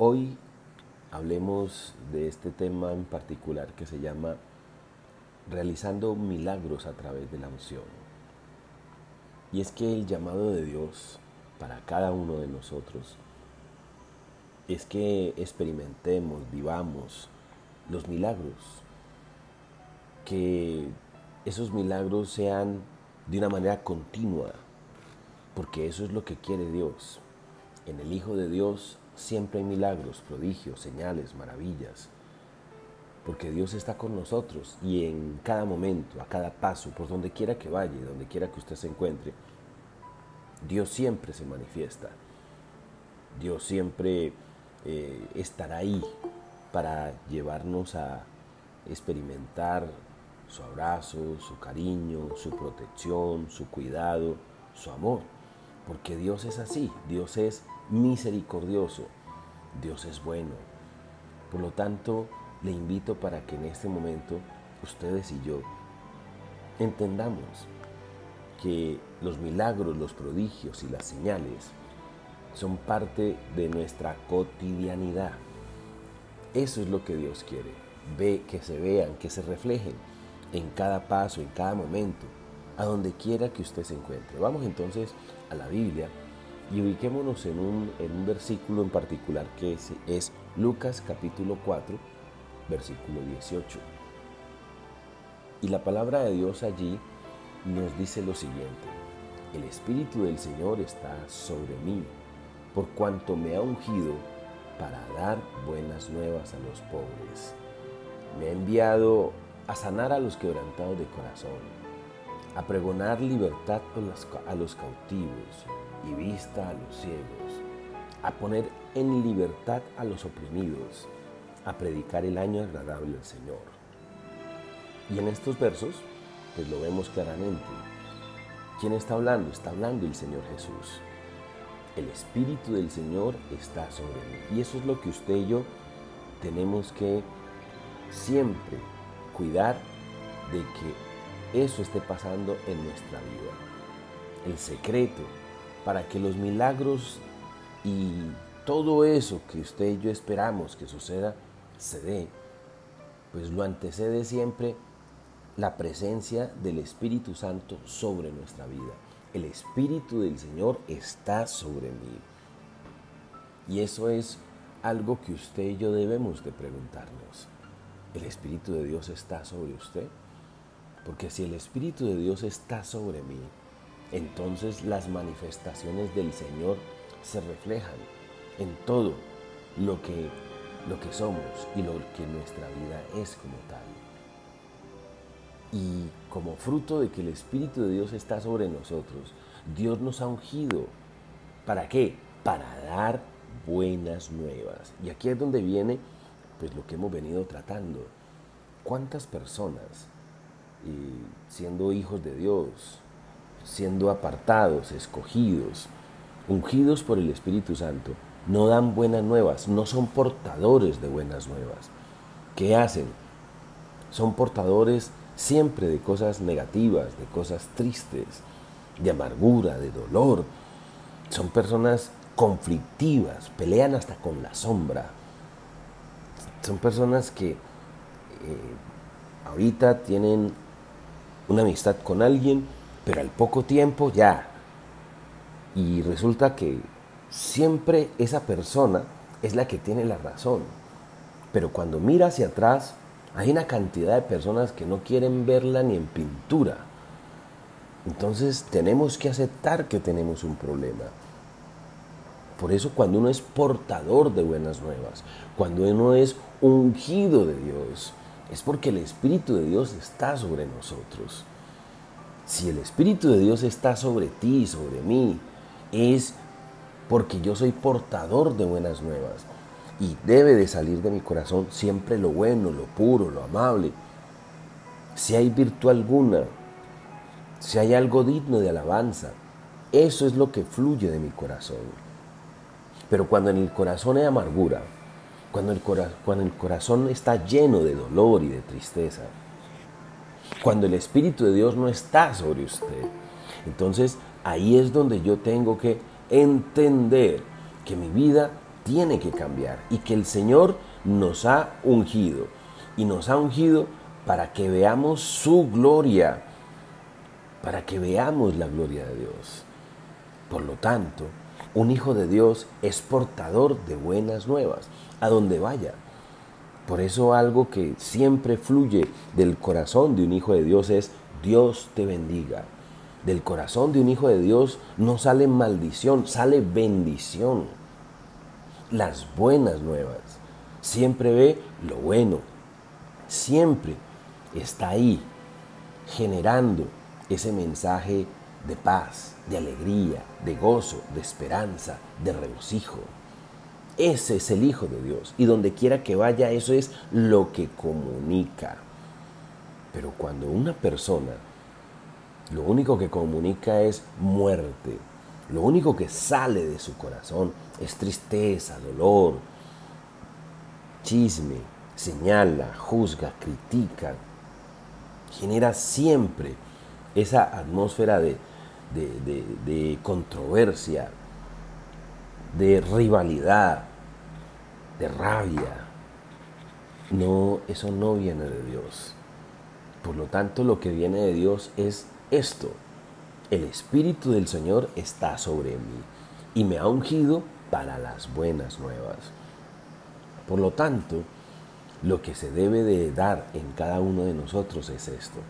Hoy hablemos de este tema en particular que se llama realizando milagros a través de la unción. Y es que el llamado de Dios para cada uno de nosotros es que experimentemos, vivamos los milagros, que esos milagros sean de una manera continua, porque eso es lo que quiere Dios. En el Hijo de Dios siempre hay milagros, prodigios, señales, maravillas, porque Dios está con nosotros y en cada momento, a cada paso, por donde quiera que vaya, donde quiera que usted se encuentre, Dios siempre se manifiesta. Dios siempre eh, estará ahí para llevarnos a experimentar su abrazo, su cariño, su protección, su cuidado, su amor. Porque Dios es así, Dios es misericordioso, Dios es bueno. Por lo tanto, le invito para que en este momento ustedes y yo entendamos que los milagros, los prodigios y las señales son parte de nuestra cotidianidad. Eso es lo que Dios quiere. Ve que se vean, que se reflejen en cada paso, en cada momento, a donde quiera que usted se encuentre. Vamos entonces a la Biblia y ubiquémonos en un, en un versículo en particular que es, es Lucas capítulo 4, versículo 18. Y la palabra de Dios allí nos dice lo siguiente, el Espíritu del Señor está sobre mí, por cuanto me ha ungido para dar buenas nuevas a los pobres. Me ha enviado a sanar a los quebrantados de corazón, a pregonar libertad a los cautivos y vista a los ciegos, a poner en libertad a los oprimidos, a predicar el año agradable al Señor. Y en estos versos, pues lo vemos claramente. ¿Quién está hablando? Está hablando el Señor Jesús. El Espíritu del Señor está sobre mí. Y eso es lo que usted y yo tenemos que siempre cuidar de que eso esté pasando en nuestra vida. El secreto para que los milagros y todo eso que usted y yo esperamos que suceda se dé, pues lo antecede siempre la presencia del Espíritu Santo sobre nuestra vida. El Espíritu del Señor está sobre mí. Y eso es algo que usted y yo debemos de preguntarnos. ¿El Espíritu de Dios está sobre usted? Porque si el Espíritu de Dios está sobre mí, entonces las manifestaciones del Señor se reflejan en todo lo que lo que somos y lo que nuestra vida es como tal. Y como fruto de que el Espíritu de Dios está sobre nosotros, Dios nos ha ungido. ¿Para qué? Para dar buenas nuevas. Y aquí es donde viene pues lo que hemos venido tratando. ¿Cuántas personas, siendo hijos de Dios, siendo apartados, escogidos, ungidos por el Espíritu Santo, no dan buenas nuevas, no son portadores de buenas nuevas. ¿Qué hacen? Son portadores siempre de cosas negativas, de cosas tristes, de amargura, de dolor. Son personas conflictivas, pelean hasta con la sombra. Son personas que eh, ahorita tienen una amistad con alguien, pero al poco tiempo ya. Y resulta que siempre esa persona es la que tiene la razón. Pero cuando mira hacia atrás, hay una cantidad de personas que no quieren verla ni en pintura. Entonces tenemos que aceptar que tenemos un problema. Por eso cuando uno es portador de buenas nuevas, cuando uno es ungido de Dios, es porque el Espíritu de Dios está sobre nosotros. Si el Espíritu de Dios está sobre ti, sobre mí, es porque yo soy portador de buenas nuevas y debe de salir de mi corazón siempre lo bueno, lo puro, lo amable. Si hay virtud alguna, si hay algo digno de alabanza, eso es lo que fluye de mi corazón. Pero cuando en el corazón hay amargura, cuando el, cuando el corazón está lleno de dolor y de tristeza, cuando el Espíritu de Dios no está sobre usted, entonces ahí es donde yo tengo que entender que mi vida tiene que cambiar y que el Señor nos ha ungido. Y nos ha ungido para que veamos su gloria, para que veamos la gloria de Dios. Por lo tanto, un hijo de Dios es portador de buenas nuevas, a donde vaya. Por eso algo que siempre fluye del corazón de un hijo de Dios es Dios te bendiga. Del corazón de un hijo de Dios no sale maldición, sale bendición. Las buenas nuevas. Siempre ve lo bueno. Siempre está ahí generando ese mensaje de paz, de alegría, de gozo, de esperanza, de regocijo. Ese es el Hijo de Dios. Y donde quiera que vaya, eso es lo que comunica. Pero cuando una persona lo único que comunica es muerte, lo único que sale de su corazón es tristeza, dolor, chisme, señala, juzga, critica, genera siempre esa atmósfera de, de, controversia, de rivalidad, de rabia. No, eso no viene de Dios. Por lo tanto, lo que viene de Dios es esto. El Espíritu del Señor está sobre mí y me ha ungido para las buenas nuevas. Por lo tanto, lo que se debe de dar en cada uno de nosotros es esto,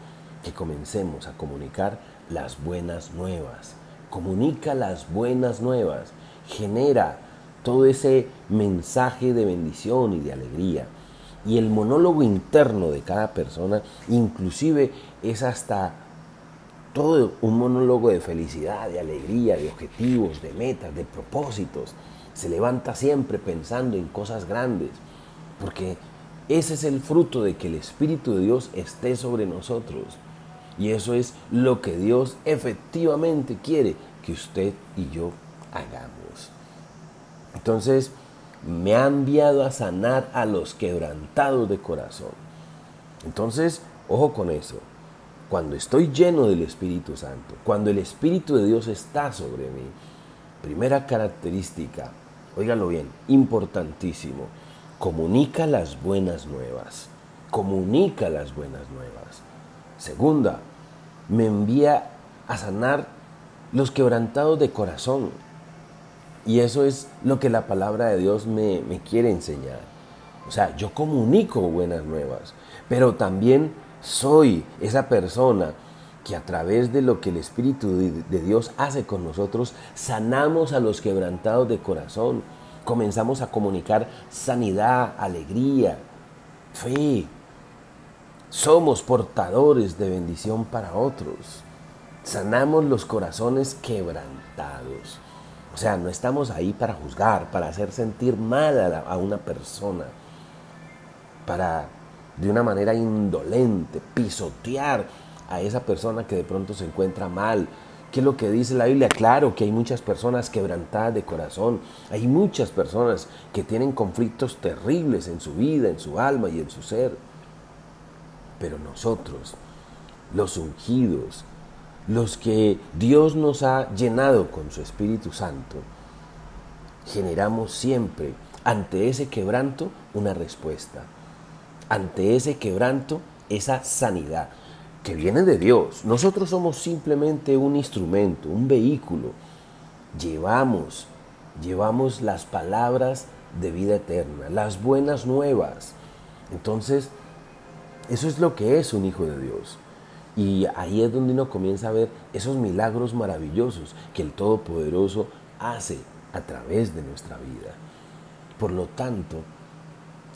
que comencemos a comunicar las buenas nuevas. Comunica las buenas nuevas. Genera todo ese mensaje de bendición y de alegría. Y el monólogo interno de cada persona inclusive es hasta todo un monólogo de felicidad, de alegría, de objetivos, de metas, de propósitos. Se levanta siempre pensando en cosas grandes, porque ese es el fruto de que el Espíritu de Dios esté sobre nosotros. Y eso es lo que Dios efectivamente quiere que usted y yo hagamos. Entonces, me ha enviado a sanar a los quebrantados de corazón. Entonces, ojo con eso. Cuando estoy lleno del Espíritu Santo, cuando el Espíritu de Dios está sobre mí, primera característica, óigalo bien, importantísimo, comunica las buenas nuevas, comunica las buenas nuevas. Segunda, me envía a sanar los quebrantados de corazón. Y eso es lo que la palabra de Dios me, quiere enseñar. O sea, yo comunico buenas nuevas, pero también soy esa persona que a través de lo que el Espíritu de Dios hace con nosotros, sanamos a los quebrantados de corazón. Comenzamos a comunicar sanidad, alegría, fe, somos portadores de bendición para otros. Sanamos los corazones quebrantados. O sea, no estamos ahí para juzgar, para hacer sentir mal a, una persona, para de una manera indolente pisotear a esa persona que de pronto se encuentra mal. ¿Qué es lo que dice la Biblia? Claro que hay muchas personas quebrantadas de corazón, hay muchas personas que tienen conflictos terribles en su vida, en su alma y en su ser. Pero nosotros, los ungidos, los que Dios nos ha llenado con su Espíritu Santo, generamos siempre ante ese quebranto una respuesta. Ante ese quebranto, esa sanidad que viene de Dios. Nosotros somos simplemente un instrumento, un vehículo. Llevamos, llevamos las palabras de vida eterna, las buenas nuevas. Entonces, eso es lo que es un hijo de Dios. Y ahí es donde uno comienza a ver esos milagros maravillosos que el Todopoderoso hace a través de nuestra vida. Por lo tanto,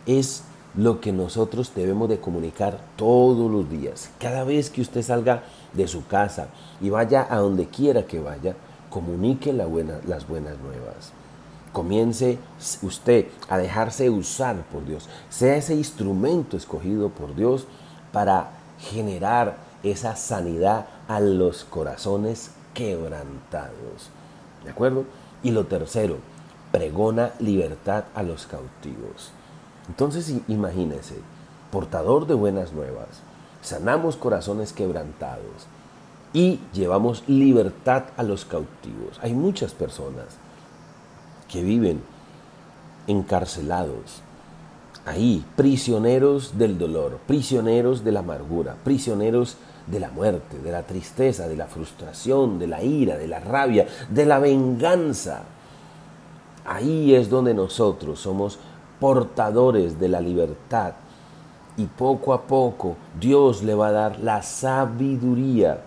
es lo que nosotros debemos de comunicar todos los días. Cada vez que usted salga de su casa y vaya a donde quiera que vaya, comunique las buenas nuevas. Comience usted a dejarse usar por Dios. Sea ese instrumento escogido por Dios para generar esa sanidad a los corazones quebrantados. ¿De acuerdo? Y lo tercero, pregona libertad a los cautivos. Entonces imagínense, portador de buenas nuevas, sanamos corazones quebrantados y llevamos libertad a los cautivos. Hay muchas personas que viven encarcelados, ahí, prisioneros del dolor, prisioneros de la amargura, prisioneros la muerte, de la tristeza, de la frustración, de la ira, de la rabia, de la venganza. Ahí es donde nosotros somos portadores de la libertad y poco a poco Dios le va a dar la sabiduría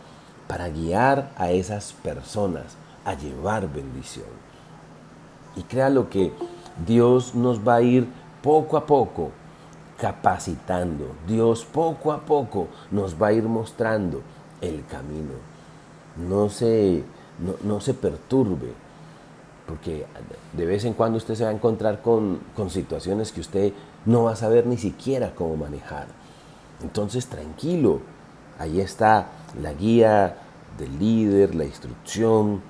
para guiar a esas personas a llevar bendición. Y créalo que Dios nos va a ir poco a poco capacitando. Dios poco a poco nos va a ir mostrando el camino. No se, no, se perturbe, porque de vez en cuando usted se va a encontrar con, con situaciones que usted no va a saber ni siquiera cómo manejar. Entonces, tranquilo, ahí está la guía del líder, la instrucción,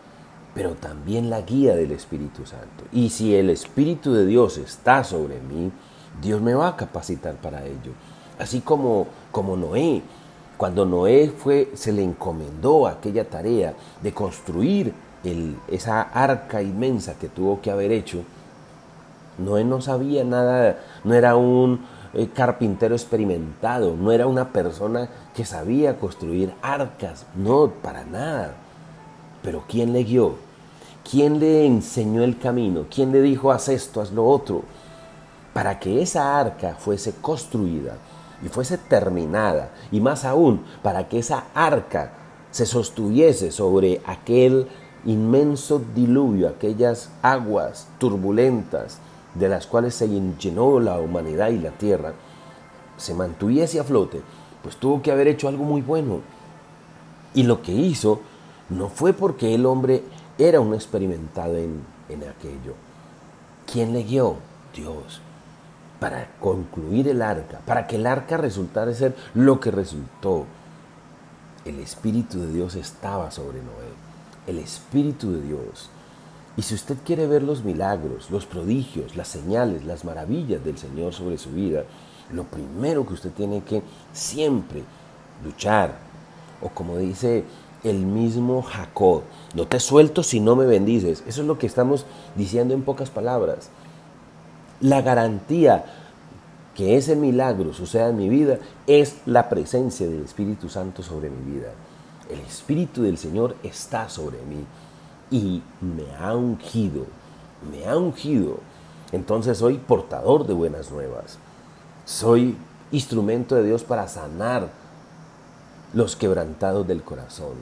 pero también la guía del Espíritu Santo. Y si el Espíritu de Dios está sobre mí, Dios me va a capacitar para ello. Así como, como Noé, cuando Noé fue, se le encomendó aquella tarea de construir el, esa arca inmensa que tuvo que haber hecho, Noé no sabía nada, no era un eh, carpintero experimentado, no era una persona que sabía construir arcas, no, para nada. Pero ¿quién le guió? ¿Quién le enseñó el camino? ¿Quién le dijo, haz esto, haz lo otro? Para que esa arca fuese construida y fuese terminada, y más aún, para que esa arca se sostuviese sobre aquel inmenso diluvio, aquellas aguas turbulentas de las cuales se llenó la humanidad y la tierra, se mantuviese a flote, pues tuvo que haber hecho algo muy bueno. Y lo que hizo no fue porque el hombre era un experimentado en, aquello. ¿Quién le guió? Dios. Para concluir el arca, para que el arca resultara ser lo que resultó. El Espíritu de Dios estaba sobre Noé. El Espíritu de Dios. Y si usted quiere ver los milagros, los prodigios, las señales, las maravillas del Señor sobre su vida, lo primero que usted tiene que siempre luchar, o como dice el mismo Jacob. No te suelto si no me bendices. Eso es lo que estamos diciendo en pocas palabras. La garantía que ese milagro suceda en mi vida es la presencia del Espíritu Santo sobre mi vida. El Espíritu del Señor está sobre mí y me ha ungido, me ha ungido. Entonces soy portador de buenas nuevas. Soy instrumento de Dios para sanar los quebrantados del corazón.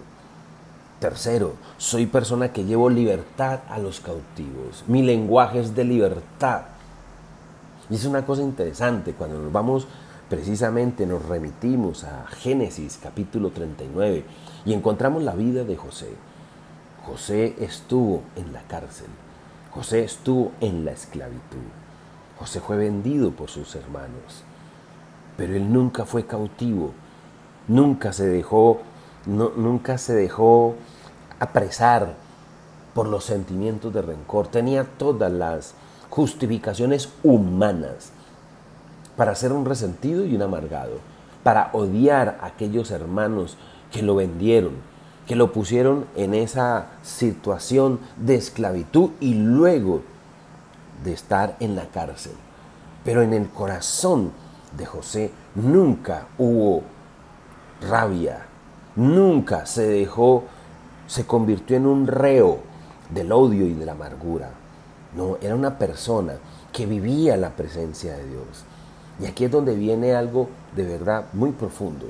Tercero, soy persona que llevo libertad a los cautivos. Mi lenguaje es de libertad. Y es una cosa interesante cuando nos vamos precisamente, nos remitimos a Génesis capítulo 39 y encontramos la vida de José. José estuvo en la cárcel. José estuvo en la esclavitud. José fue vendido por sus hermanos. Pero él nunca fue cautivo. Nunca se dejó, nunca se dejó apresar por los sentimientos de rencor, tenía todas las justificaciones humanas para ser un resentido y un amargado, para odiar a aquellos hermanos que lo vendieron, que lo pusieron en esa situación de esclavitud y luego de estar en la cárcel. Pero en el corazón de José nunca hubo rabia, nunca se dejó se convirtió en un reo del odio y de la amargura. No, era una persona que vivía la presencia de Dios. Y aquí es donde viene algo de verdad muy profundo.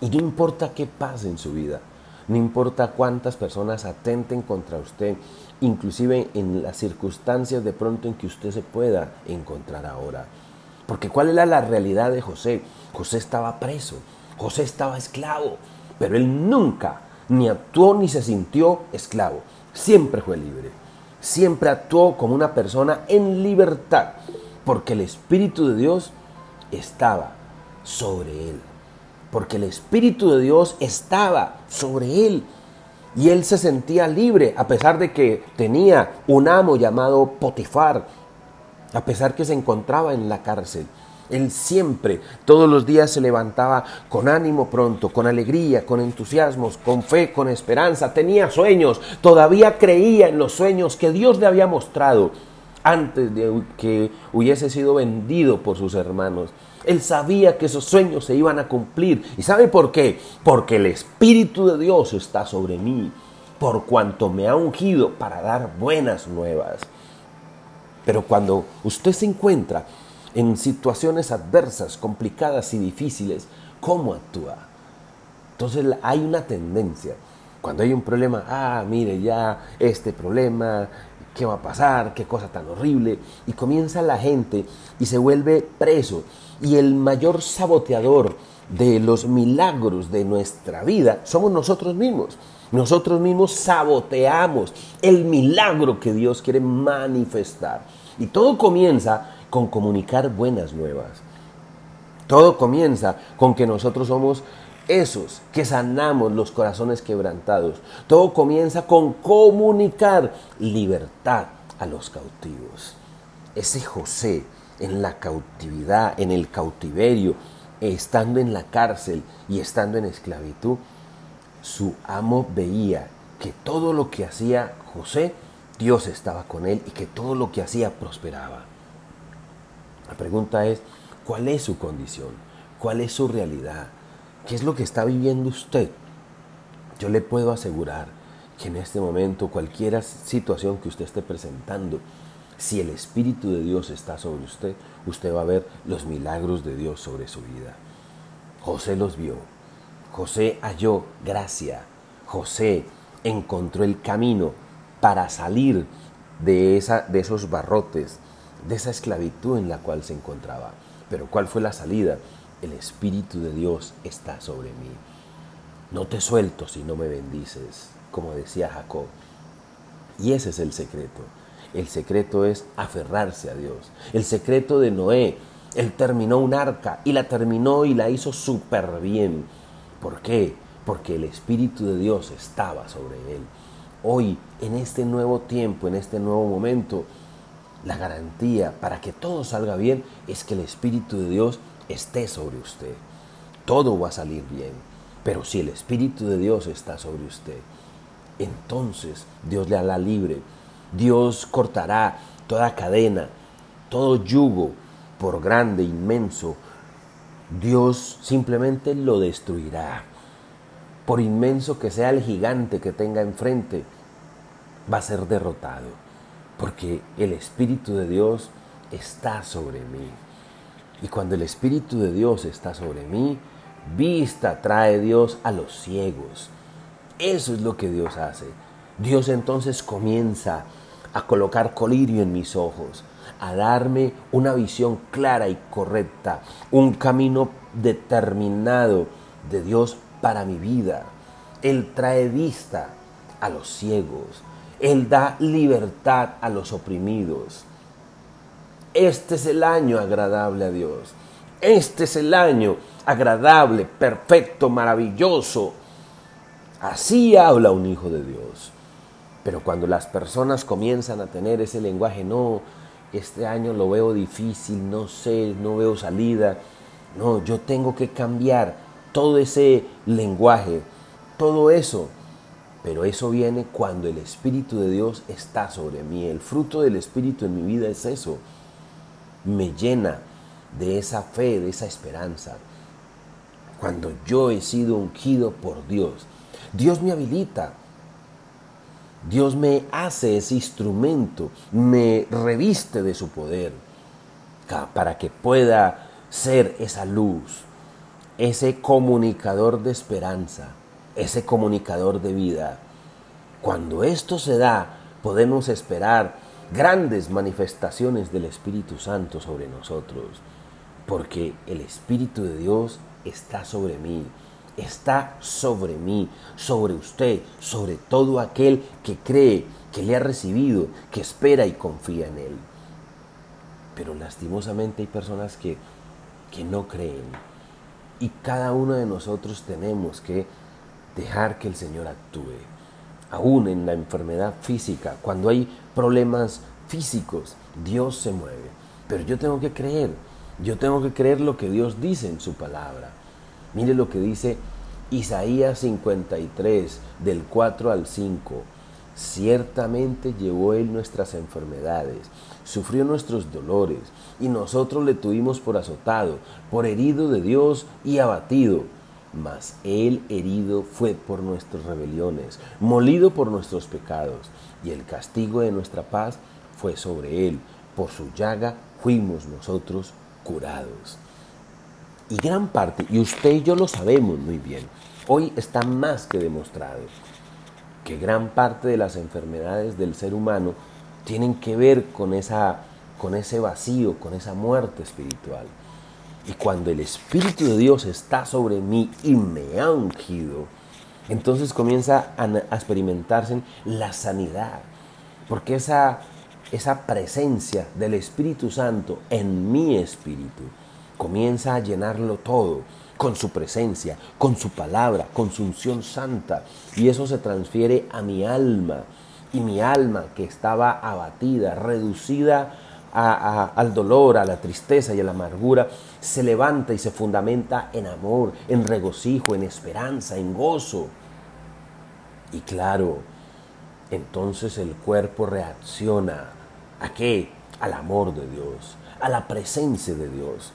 Y no importa qué pase en su vida, no importa cuántas personas atenten contra usted, inclusive en las circunstancias de pronto en que usted se pueda encontrar ahora. Porque ¿cuál era la realidad de José? José estaba preso, José estaba esclavo, pero él nunca ni actuó ni se sintió esclavo. Siempre fue libre. Siempre actuó como una persona en libertad, porque el Espíritu de Dios estaba sobre él. Porque el Espíritu de Dios estaba sobre él. Y él se sentía libre a pesar de que tenía un amo llamado Potifar, a pesar que se encontraba en la cárcel. Él siempre, todos los días se levantaba con ánimo pronto, con alegría, con entusiasmos, con fe, con esperanza. Tenía sueños, todavía creía en los sueños que Dios le había mostrado. antes de que hubiese sido vendido por sus hermanos. Él sabía que esos sueños se iban a cumplir. ¿Y sabe por qué? Porque el Espíritu de Dios está sobre mí, por cuanto me ha ungido para dar buenas nuevas. Pero cuando usted se encuentra en situaciones adversas, complicadas y difíciles, ¿cómo actúa? Entonces hay una tendencia. Cuando hay un problema, ah, mire ya este problema, ¿qué va a pasar? ¿Qué cosa tan horrible? Y comienza la gente y se vuelve preso. Y el mayor saboteador de los milagros de nuestra vida somos nosotros mismos. Nosotros mismos saboteamos el milagro que Dios quiere manifestar. Y todo comienza con comunicar buenas nuevas. Todo comienza con que nosotros somos esos que sanamos los corazones quebrantados. Todo comienza con comunicar libertad a los cautivos. Ese José en la cautividad, en el cautiverio, estando en la cárcel y estando en esclavitud, su amo veía que todo lo que hacía José, Dios estaba con él y que todo lo que hacía prosperaba. La pregunta es, ¿cuál es su condición? ¿Cuál es su realidad? ¿Qué es lo que está viviendo usted? Yo le puedo asegurar que en este momento, cualquier situación que usted esté presentando, si el Espíritu de Dios está sobre usted, usted va a ver los milagros de Dios sobre su vida. José los vio. José halló gracia. José encontró el camino para salir de, esa, de esos barrotes, de esa esclavitud en la cual se encontraba. Pero ¿cuál fue la salida? el Espíritu de Dios está sobre mí. No te suelto si no me bendices, como decía Jacob. Y ese es el secreto. El secreto es aferrarse a Dios. El secreto de Noé, él terminó un arca y la terminó y la hizo súper bien. ¿Por qué? Porque el Espíritu de Dios estaba sobre él. Hoy, en este nuevo tiempo, en este nuevo momento, la garantía para que todo salga bien es que el Espíritu de Dios esté sobre usted. Todo va a salir bien. Pero si el Espíritu de Dios está sobre usted, entonces Dios le hará libre. Dios cortará toda cadena, todo yugo, por grande, inmenso. Dios simplemente lo destruirá. Por inmenso que sea el gigante que tenga enfrente, va a ser derrotado. Porque el Espíritu de Dios está sobre mí. Y cuando el Espíritu de Dios está sobre mí, vista trae Dios a los ciegos. Eso es lo que Dios hace. Dios entonces comienza a colocar colirio en mis ojos, a darme una visión clara y correcta, un camino determinado de Dios para mi vida. Él trae vista a los ciegos. Él da libertad a los oprimidos. Este es el año agradable a Dios. Este es el año agradable, perfecto, maravilloso. Así habla un hijo de Dios. Pero cuando las personas comienzan a tener ese lenguaje, no, este año lo veo difícil, no sé, no veo salida. No, yo tengo que cambiar todo ese lenguaje, todo eso. Pero eso viene cuando el Espíritu de Dios está sobre mí. El fruto del Espíritu en mi vida es eso me llena de esa fe, de esa esperanza. Cuando yo he sido ungido por Dios, Dios me habilita. Dios me hace ese instrumento, me reviste de su poder para que pueda ser esa luz, ese comunicador de esperanza, ese comunicador de vida. Cuando esto se da, podemos esperar grandes manifestaciones del Espíritu Santo sobre nosotros, porque el Espíritu de Dios está sobre mí, está sobre mí, sobre usted, sobre todo aquel que cree, que le ha recibido, que espera y confía en Él. Pero lastimosamente hay personas que, que no creen y cada uno de nosotros tenemos que dejar que el Señor actúe aún en la enfermedad física, cuando hay problemas físicos, Dios se mueve. Pero yo tengo que creer, yo tengo que creer lo que Dios dice en su palabra. Mire lo que dice Isaías 53, del 4 al 5. Ciertamente llevó Él nuestras enfermedades, sufrió nuestros dolores, y nosotros le tuvimos por azotado, por herido de Dios y abatido. Mas Él herido fue por nuestras rebeliones, molido por nuestros pecados, y el castigo de nuestra paz fue sobre Él. Por su llaga fuimos nosotros curados. Y gran parte, y usted y yo lo sabemos muy bien, hoy está más que demostrado que gran parte de las enfermedades del ser humano tienen que ver con, esa, con ese vacío, con esa muerte espiritual. Y cuando el Espíritu de Dios está sobre mí y me ha ungido, entonces comienza a, experimentarse la sanidad. Porque esa, esa presencia del Espíritu Santo en mi espíritu comienza a llenarlo todo con su presencia, con su palabra, con su unción santa. Y eso se transfiere a mi alma. Y mi alma que estaba abatida, reducida al dolor, a la tristeza y a la amargura, se levanta y se fundamenta en amor, en regocijo, en esperanza, en gozo. Y claro, entonces el cuerpo reacciona. ¿A qué? Al amor de Dios, a la presencia de Dios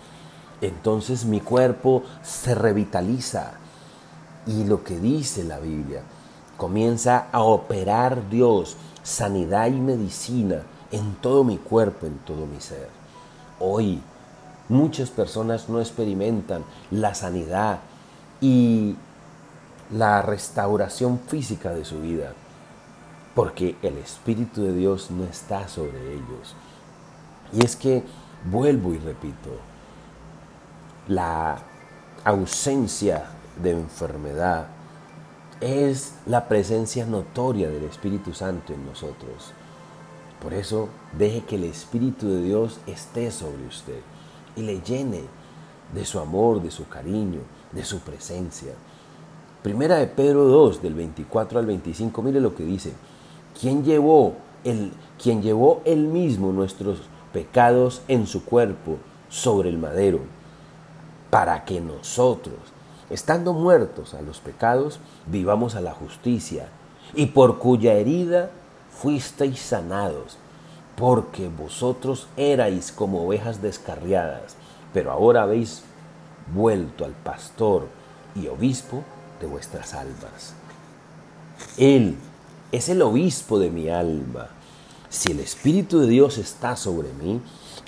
entonces mi cuerpo se revitaliza. Y lo que dice la Biblia, comienza a operar Dios sanidad y medicina en todo mi cuerpo, en todo mi ser. Hoy muchas personas no experimentan la sanidad y la restauración física de su vida, porque el Espíritu de Dios no está sobre ellos. Y es que, vuelvo y repito, la ausencia de enfermedad es la presencia notoria del Espíritu Santo en nosotros. Por eso deje que el Espíritu de Dios esté sobre usted y le llene de su amor, de su cariño, de su presencia. Primera de Pedro 2, del 24 al 25, mire lo que dice. ¿Quién llevó, el, quien llevó él mismo nuestros pecados en su cuerpo sobre el madero? para que nosotros, estando muertos a los pecados, vivamos a la justicia, y por cuya herida fuisteis sanados, porque vosotros erais como ovejas descarriadas, pero ahora habéis vuelto al pastor y obispo de vuestras almas. Él es el obispo de mi alma. Si el Espíritu de Dios está sobre mí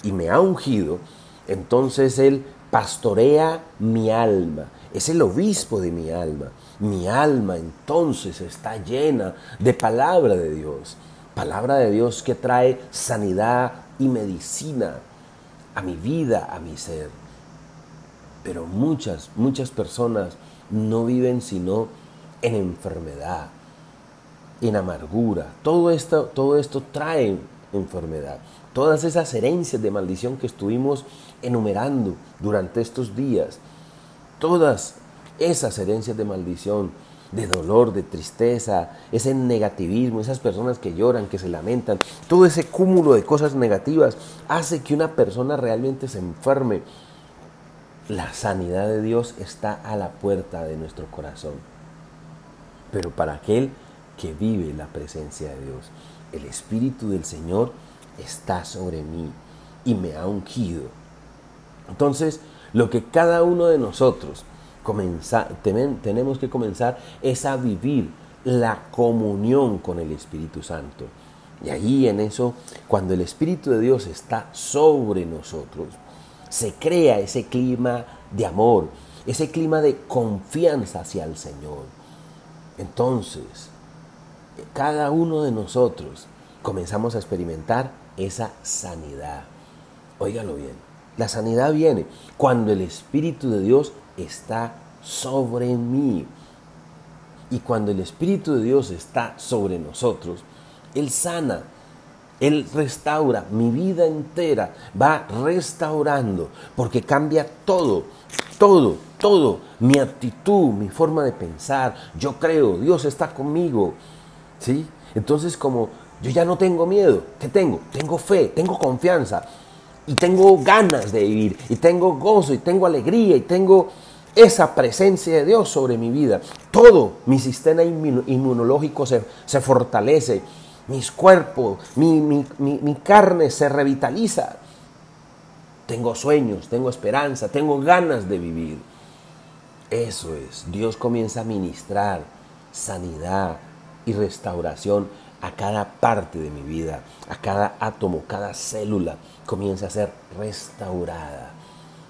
y me ha ungido, entonces Él pastorea mi alma, es el obispo de mi alma. Mi alma entonces está llena de palabra de Dios, palabra de Dios que trae sanidad y medicina a mi vida, a mi ser. Pero muchas, muchas personas no viven sino en enfermedad, en amargura. Todo esto, todo esto trae enfermedad. Todas esas herencias de maldición que estuvimos enumerando durante estos días, todas esas herencias de maldición, de dolor, de tristeza, ese negativismo, esas personas que lloran, que se lamentan, todo ese cúmulo de cosas negativas hace que una persona realmente se enferme. La sanidad de Dios está a la puerta de nuestro corazón. Pero para aquel que vive la presencia de Dios, el Espíritu del Señor está sobre mí y me ha ungido entonces, lo que cada uno de nosotros tenemos que comenzar es a vivir la comunión con el Espíritu Santo. Y ahí en eso, cuando el Espíritu de Dios está sobre nosotros, se crea ese clima de amor, ese clima de confianza hacia el Señor. Entonces, cada uno de nosotros comenzamos a experimentar esa sanidad. Óigalo bien. La sanidad viene cuando el Espíritu de Dios está sobre mí. Y cuando el Espíritu de Dios está sobre nosotros, Él sana, Él restaura mi vida entera, va restaurando, porque cambia todo, todo, todo, mi actitud, mi forma de pensar. Yo creo, Dios está conmigo. ¿Sí? Entonces como yo ya no tengo miedo, ¿qué tengo? Tengo fe, tengo confianza y tengo ganas de vivir, y tengo gozo, y tengo alegría, y tengo esa presencia de Dios sobre mi vida. Todo mi sistema inmunológico se, se fortalece, mis cuerpos, mi, mi carne se revitaliza. Tengo sueños, tengo esperanza, tengo ganas de vivir. Eso es, Dios comienza a ministrar sanidad y restauración a cada parte de mi vida, a cada átomo, cada célula comienza a ser restaurada.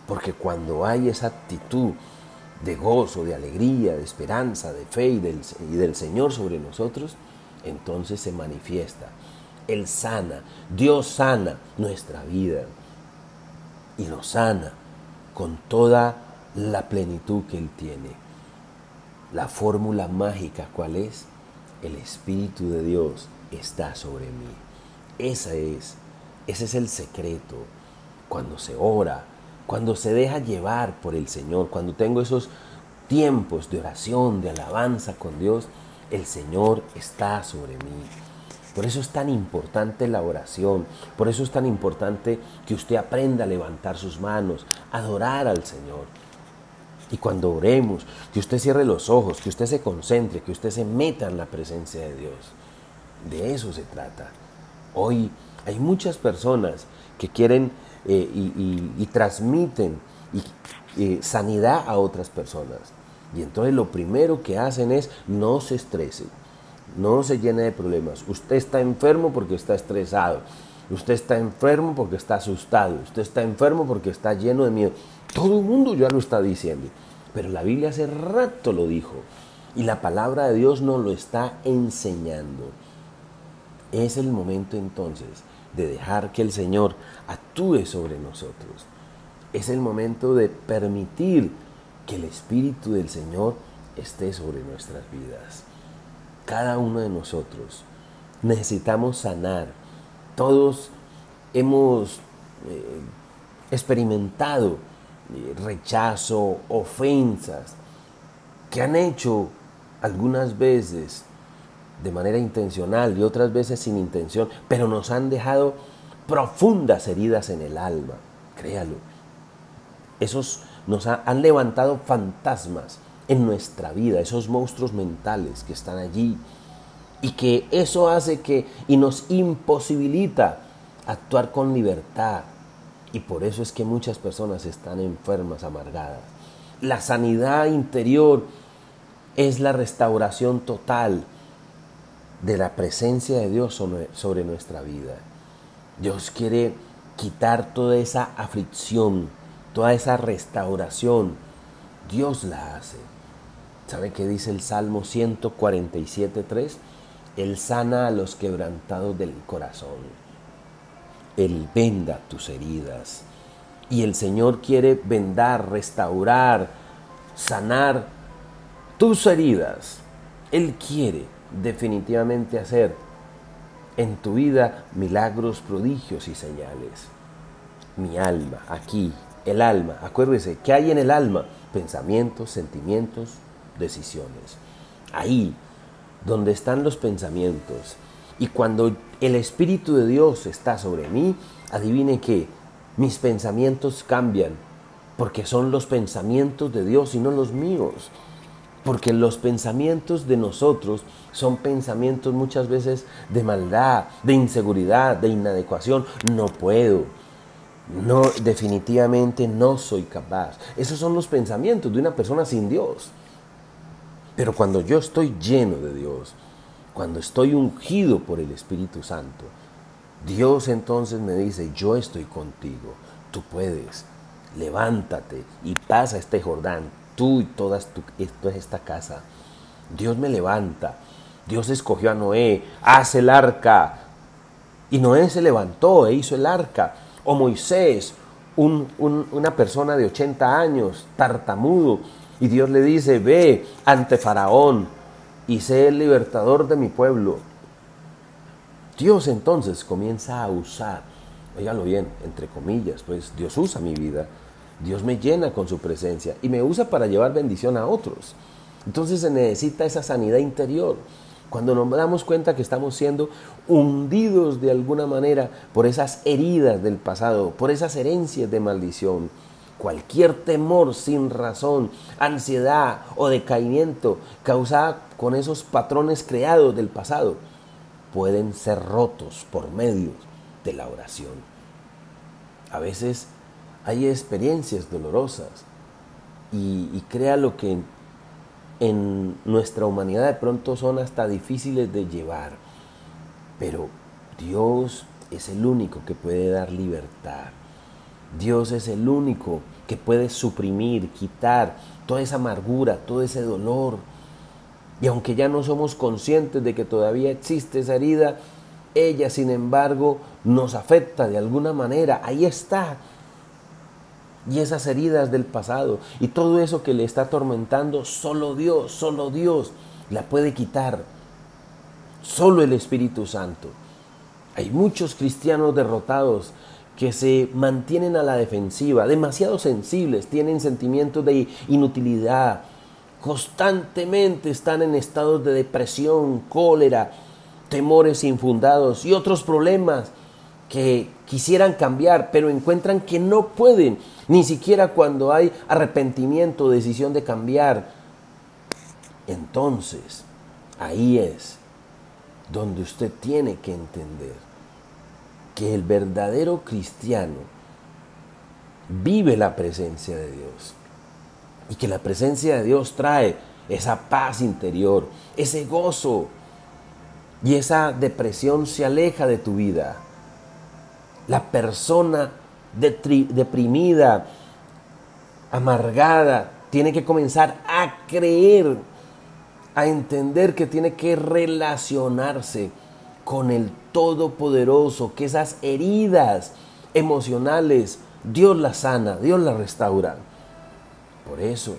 Porque cuando hay esa actitud de gozo, de alegría, de esperanza, de fe y del, y del Señor sobre nosotros, entonces se manifiesta. Él sana, Dios sana nuestra vida y lo sana con toda la plenitud que Él tiene. La fórmula mágica, ¿cuál es? El Espíritu de Dios está sobre mí. Esa es, ese es el secreto. Cuando se ora, cuando se deja llevar por el Señor, cuando tengo esos tiempos de oración, de alabanza con Dios, el Señor está sobre mí. Por eso es tan importante la oración, por eso es tan importante que usted aprenda a levantar sus manos, adorar al Señor. Y cuando oremos, que usted cierre los ojos, que usted se concentre, que usted se meta en la presencia de Dios. De eso se trata. Hoy hay muchas personas que quieren eh, y, transmiten eh, sanidad a otras personas. Y entonces lo primero que hacen es no se estrese, no se llene de problemas. Usted está enfermo porque está estresado. Usted está enfermo porque está asustado. Usted está enfermo porque está lleno de miedo. Todo el mundo ya lo está diciendo. Pero la Biblia hace rato lo dijo. Y la palabra de Dios nos lo está enseñando. Es el momento entonces de dejar que el Señor actúe sobre nosotros. Es el momento de permitir que el Espíritu del Señor esté sobre nuestras vidas. Cada uno de nosotros necesitamos sanar. Todos hemos eh, experimentado eh, rechazo, ofensas, que han hecho algunas veces de manera intencional y otras veces sin intención, pero nos han dejado profundas heridas en el alma, créalo. Esos nos han levantado fantasmas en nuestra vida, esos monstruos mentales que están allí y que eso hace que y nos imposibilita actuar con libertad. Y por eso es que muchas personas están enfermas, amargadas. La sanidad interior es la restauración total de la presencia de Dios sobre, nuestra vida. Dios quiere quitar toda esa aflicción, toda esa restauración. Dios la hace. ¿Sabe qué dice el Salmo 147.3? Él sana a los quebrantados del corazón. Él venda tus heridas. Y el Señor quiere vendar, restaurar, sanar tus heridas. Él quiere definitivamente hacer en tu vida milagros, prodigios y señales. Mi alma, aquí, el alma. Acuérdese, ¿qué hay en el alma? Pensamientos, sentimientos, decisiones. Ahí, donde están los pensamientos. Y cuando el Espíritu de Dios está sobre mí, adivine que mis pensamientos cambian, porque son los pensamientos de Dios y no los míos. Porque los pensamientos de nosotros son pensamientos muchas veces de maldad, de inseguridad, de inadecuación. No puedo. No, definitivamente no soy capaz. Esos son los pensamientos de una persona sin Dios. Pero cuando yo estoy lleno de Dios, cuando estoy ungido por el Espíritu Santo, Dios entonces me dice, yo estoy contigo, tú puedes, levántate y pasa este Jordán, tú y toda esta casa. Dios me levanta, Dios escogió a Noé, hace el arca, y Noé se levantó e hizo el arca, o Moisés, una persona de 80 años, tartamudo, y Dios le dice, ve ante Faraón, y sé el libertador de mi pueblo. Dios entonces comienza a usar, óigalo bien, entre comillas, pues Dios usa mi vida, Dios me llena con su presencia y me usa para llevar bendición a otros. Entonces se necesita esa sanidad interior. Cuando nos damos cuenta que estamos siendo hundidos de alguna manera por esas heridas del pasado, por esas herencias de maldición, Cualquier temor sin razón, ansiedad o decaimiento causada con esos patrones creados del pasado pueden ser rotos por medio de la oración. A veces hay experiencias dolorosas y, crea lo que en nuestra humanidad de pronto son hasta difíciles de llevar, pero Dios es el único que puede dar libertad. Dios es el único que puede suprimir, quitar toda esa amargura, todo ese dolor. Y aunque ya no somos conscientes de que todavía existe esa herida, ella sin embargo nos afecta de alguna manera. Ahí está. Y esas heridas del pasado y todo eso que le está atormentando, solo Dios, solo Dios la puede quitar. Solo el Espíritu Santo. Hay muchos cristianos derrotados que se mantienen a la defensiva, demasiado sensibles, tienen sentimientos de inutilidad, constantemente están en estados de depresión, cólera, temores infundados y otros problemas que quisieran cambiar, pero encuentran que no pueden, ni siquiera cuando hay arrepentimiento, decisión de cambiar. Entonces, ahí es donde usted tiene que entender que el verdadero cristiano vive la presencia de Dios y que la presencia de Dios trae esa paz interior, ese gozo y esa depresión se aleja de tu vida. La persona deprimida, amargada, tiene que comenzar a creer, a entender que tiene que relacionarse con el Todopoderoso, que esas heridas emocionales, Dios las sana, Dios las restaura. Por eso,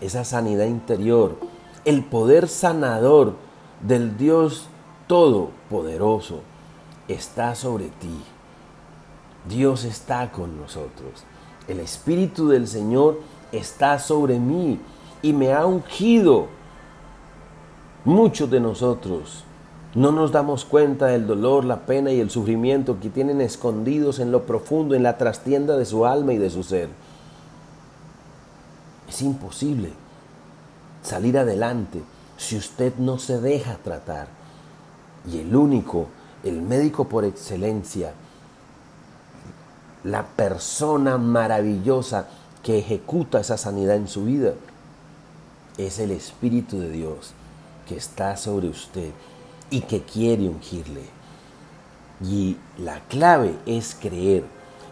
esa sanidad interior, el poder sanador del Dios Todopoderoso está sobre ti. Dios está con nosotros. El Espíritu del Señor está sobre mí y me ha ungido. Muchos de nosotros no nos damos cuenta del dolor, la pena y el sufrimiento que tienen escondidos en lo profundo, en la trastienda de su alma y de su ser. Es imposible salir adelante si usted no se deja tratar. Y el único, el médico por excelencia, la persona maravillosa que ejecuta esa sanidad en su vida, es el Espíritu de Dios que está sobre usted y que quiere ungirle. Y la clave es creer.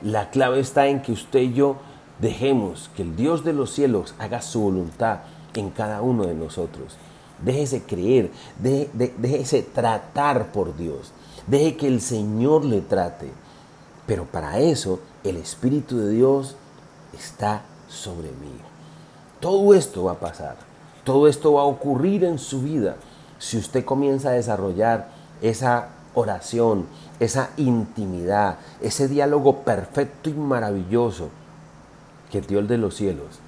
La clave está en que usted y yo dejemos que el Dios de los cielos haga su voluntad en cada uno de nosotros. Déjese creer, déjese tratar por Dios. Deje que el Señor le trate. Pero para eso el Espíritu de Dios está sobre mí. Todo esto va a pasar. Todo esto va a ocurrir en su vida si usted comienza a desarrollar esa oración, esa intimidad, ese diálogo perfecto y maravilloso que Dios de los cielos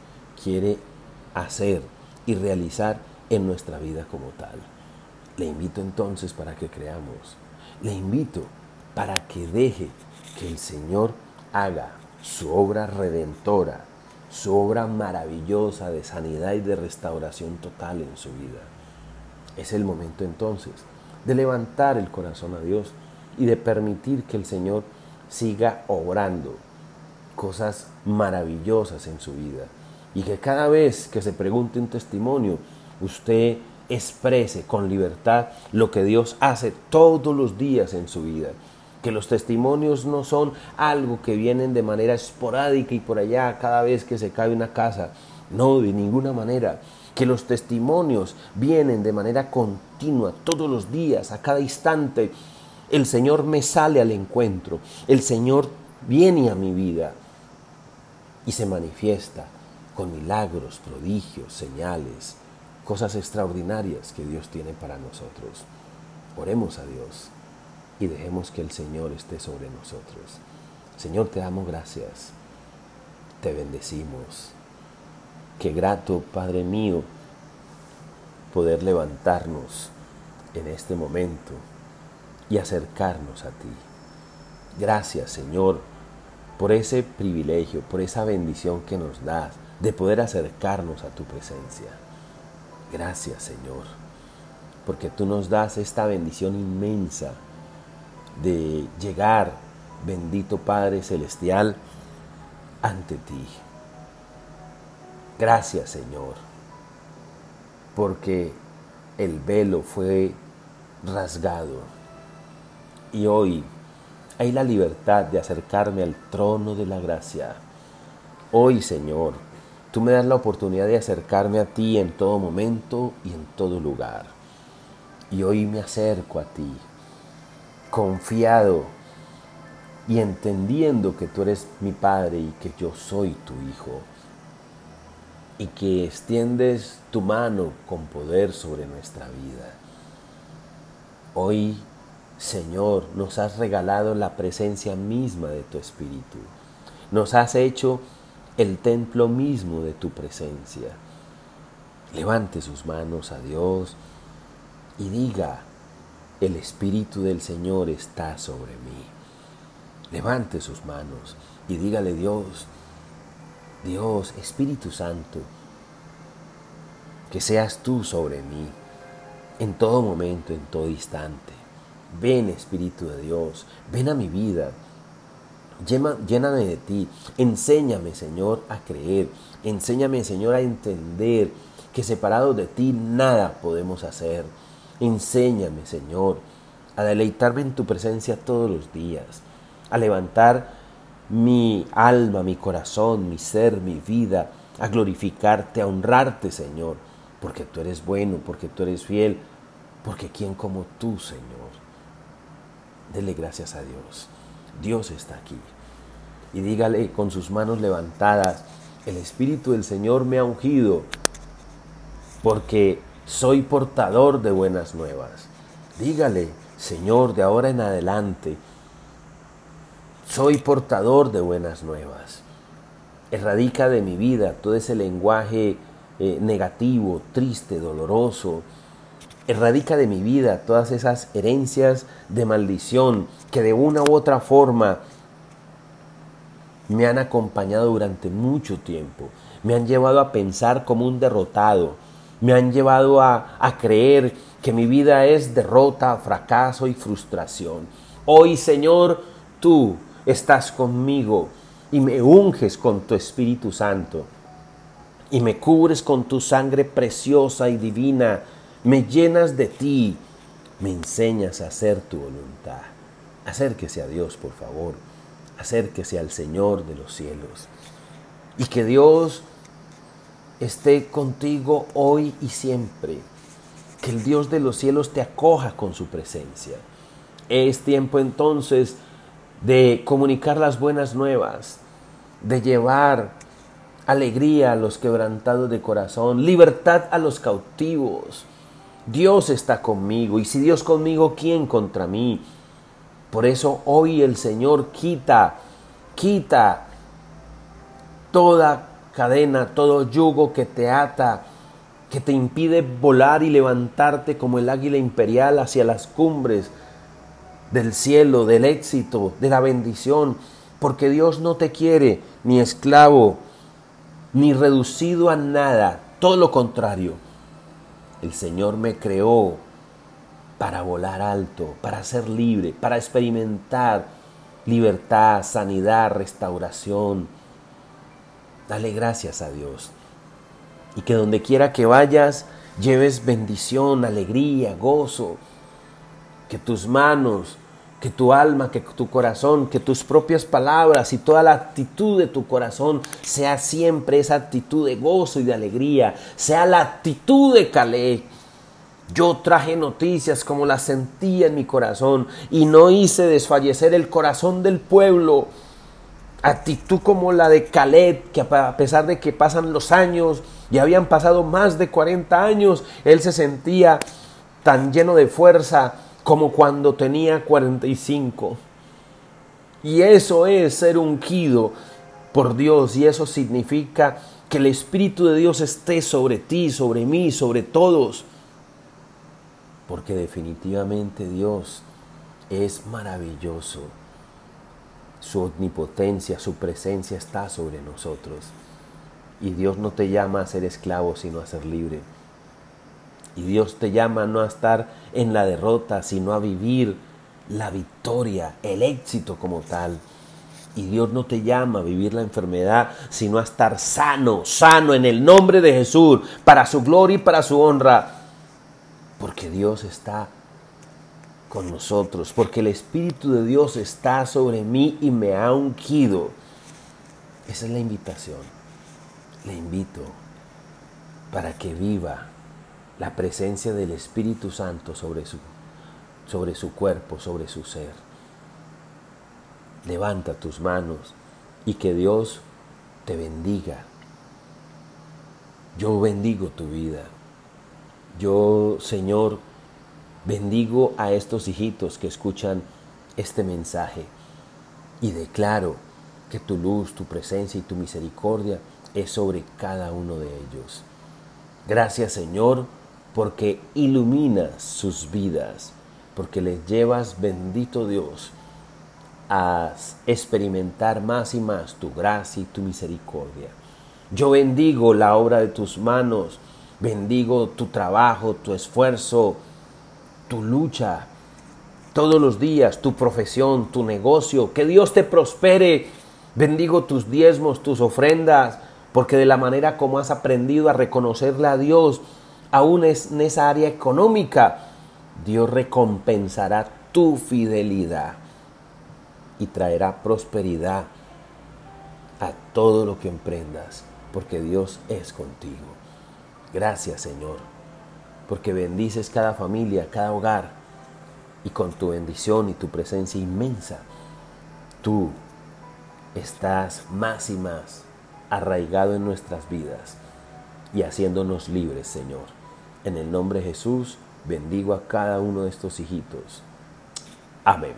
quiere hacer y realizar en nuestra vida como tal. Le invito entonces para que creamos. Le invito para que deje que el Señor haga su obra redentora, su obra maravillosa de sanidad y de restauración total en su vida. Es el momento entonces de levantar el corazón a Dios y de permitir que el Señor siga obrando cosas maravillosas en su vida. Y que cada vez que se pregunte un testimonio, usted exprese con libertad lo que Dios hace todos los días en su vida. Que los testimonios no son algo que vienen de manera esporádica y por allá cada vez que se cae una casa. No, de ninguna manera que los testimonios vienen de manera continua, todos los días, a cada instante. El Señor me sale al encuentro, el Señor viene a mi vida y se manifiesta con milagros, prodigios, señales, cosas extraordinarias que Dios tiene para nosotros. Oremos a Dios y dejemos que el Señor esté sobre nosotros. Señor, te damos gracias, te bendecimos Qué grato, Padre mío, poder levantarnos en este momento y acercarnos a ti. Gracias, Señor, por ese privilegio, por esa bendición que nos das de poder acercarnos a tu presencia. Gracias Señor, porque tú nos das esta bendición inmensa de llegar, bendito Padre Celestial, ante ti. Gracias Señor, porque el velo fue rasgado y hoy hay la libertad de acercarme al trono de la gracia. Hoy Señor, tú me das la oportunidad de acercarme a ti en todo momento y en todo lugar. Y hoy me acerco a ti, confiado y entendiendo que tú eres mi Padre y que yo soy tu Hijo, y que extiendes tu mano con poder sobre nuestra vida. Hoy, Señor, nos has regalado la presencia misma de tu Espíritu. Nos has hecho el templo mismo de tu presencia. Levante sus manos a Dios y diga, el Espíritu del Señor está sobre mí. Levante sus manos y dígale Dios, Dios, Espíritu Santo, que seas tú sobre mí en todo momento, en todo instante. Ven Espíritu de Dios, ven a mi vida, lléname de ti, enséñame Señor a creer, enséñame Señor a entender que separados de ti nada podemos hacer. Enséñame Señor a deleitarme en tu presencia todos los días a levantar mi alma, mi corazón, mi ser, mi vida, a glorificarte, a honrarte, Señor, porque tú eres bueno, porque tú eres fiel, porque ¿quién como tú, Señor? Dele gracias a Dios. Dios está aquí. Y dígale con sus manos levantadas, el Espíritu del Señor me ha ungido, porque soy portador de buenas nuevas. Dígale, Señor, de ahora en adelante, soy portador de buenas nuevas. Erradica de mi vida todo ese lenguaje eh, negativo, triste, doloroso. Erradica de mi vida todas esas herencias de maldición que de una u otra forma me han acompañado durante mucho tiempo. Me han llevado a pensar como un derrotado. Me han llevado a, a creer que mi vida es derrota, fracaso y frustración. Hoy, Señor, tú estás conmigo y me unges con tu Espíritu Santo y me cubres con tu sangre preciosa y divina, me llenas de ti, me enseñas a hacer tu voluntad. Acérquese a Dios, por favor, acérquese al Señor de los cielos y que Dios esté contigo hoy y siempre. Que el Dios de los cielos te acoja con su presencia. Es tiempo entonces de comunicar las buenas nuevas, de llevar alegría a los quebrantados de corazón, libertad a los cautivos. Dios está conmigo y si Dios conmigo, ¿quién contra mí? Por eso hoy el Señor quita, quita toda cadena, todo yugo que te ata, que te impide volar y levantarte como el águila imperial hacia las cumbres del cielo, del éxito, de la bendición, porque Dios no te quiere ni esclavo, ni reducido a nada, todo lo contrario. El Señor me creó para volar alto, para ser libre, para experimentar libertad, sanidad, restauración. Dale gracias a Dios. Y que donde quiera que vayas, lleves bendición, alegría, gozo, que tus manos, que tu alma, que tu corazón, que tus propias palabras y toda la actitud de tu corazón sea siempre esa actitud de gozo y de alegría, sea la actitud de Caleb. Yo traje noticias como las sentía en mi corazón y no hice desfallecer el corazón del pueblo. Actitud como la de Caleb, que a pesar de que pasan los años, y habían pasado más de 40 años, él se sentía tan lleno de fuerza, como cuando tenía 45. Y eso es ser ungido por Dios y eso significa que el Espíritu de Dios esté sobre ti, sobre mí, sobre todos. Porque definitivamente Dios es maravilloso. su omnipotencia, su presencia está sobre nosotros. Y Dios no te llama a ser esclavo, sino a ser libre. Y Dios te llama no a estar en la derrota, sino a vivir la victoria, el éxito como tal. Y Dios no te llama a vivir la enfermedad, sino a estar sano, sano en el nombre de Jesús, para su gloria y para su honra. Porque Dios está con nosotros, porque el Espíritu de Dios está sobre mí y me ha ungido. Esa es la invitación. Le invito para que viva la presencia del Espíritu Santo sobre su, sobre su cuerpo, sobre su ser levanta tus manos y que Dios te bendiga. Yo bendigo tu vida. Yo, Señor, bendigo a estos hijitos que escuchan este mensaje y declaro que tu luz, tu presencia y tu misericordia es sobre cada uno de ellos. Gracias, Señor, porque iluminas sus vidas, porque les llevas, bendito Dios, a experimentar más y más tu gracia y tu misericordia. Yo bendigo la obra de tus manos, bendigo tu trabajo, tu esfuerzo, tu lucha, todos los días, tu profesión, tu negocio, que Dios te prospere. Bendigo tus diezmos, tus ofrendas, porque de la manera como has aprendido a reconocerle a Dios, aún en esa área económica, Dios recompensará tu fidelidad y traerá prosperidad a todo lo que emprendas, porque Dios es contigo. Gracias Señor, porque bendices cada familia, cada hogar, y con tu bendición y tu presencia inmensa, tú estás más y más arraigado en nuestras vidas y haciéndonos libres, Señor. En el nombre de Jesús, bendigo a cada uno de estos hijitos. Amén.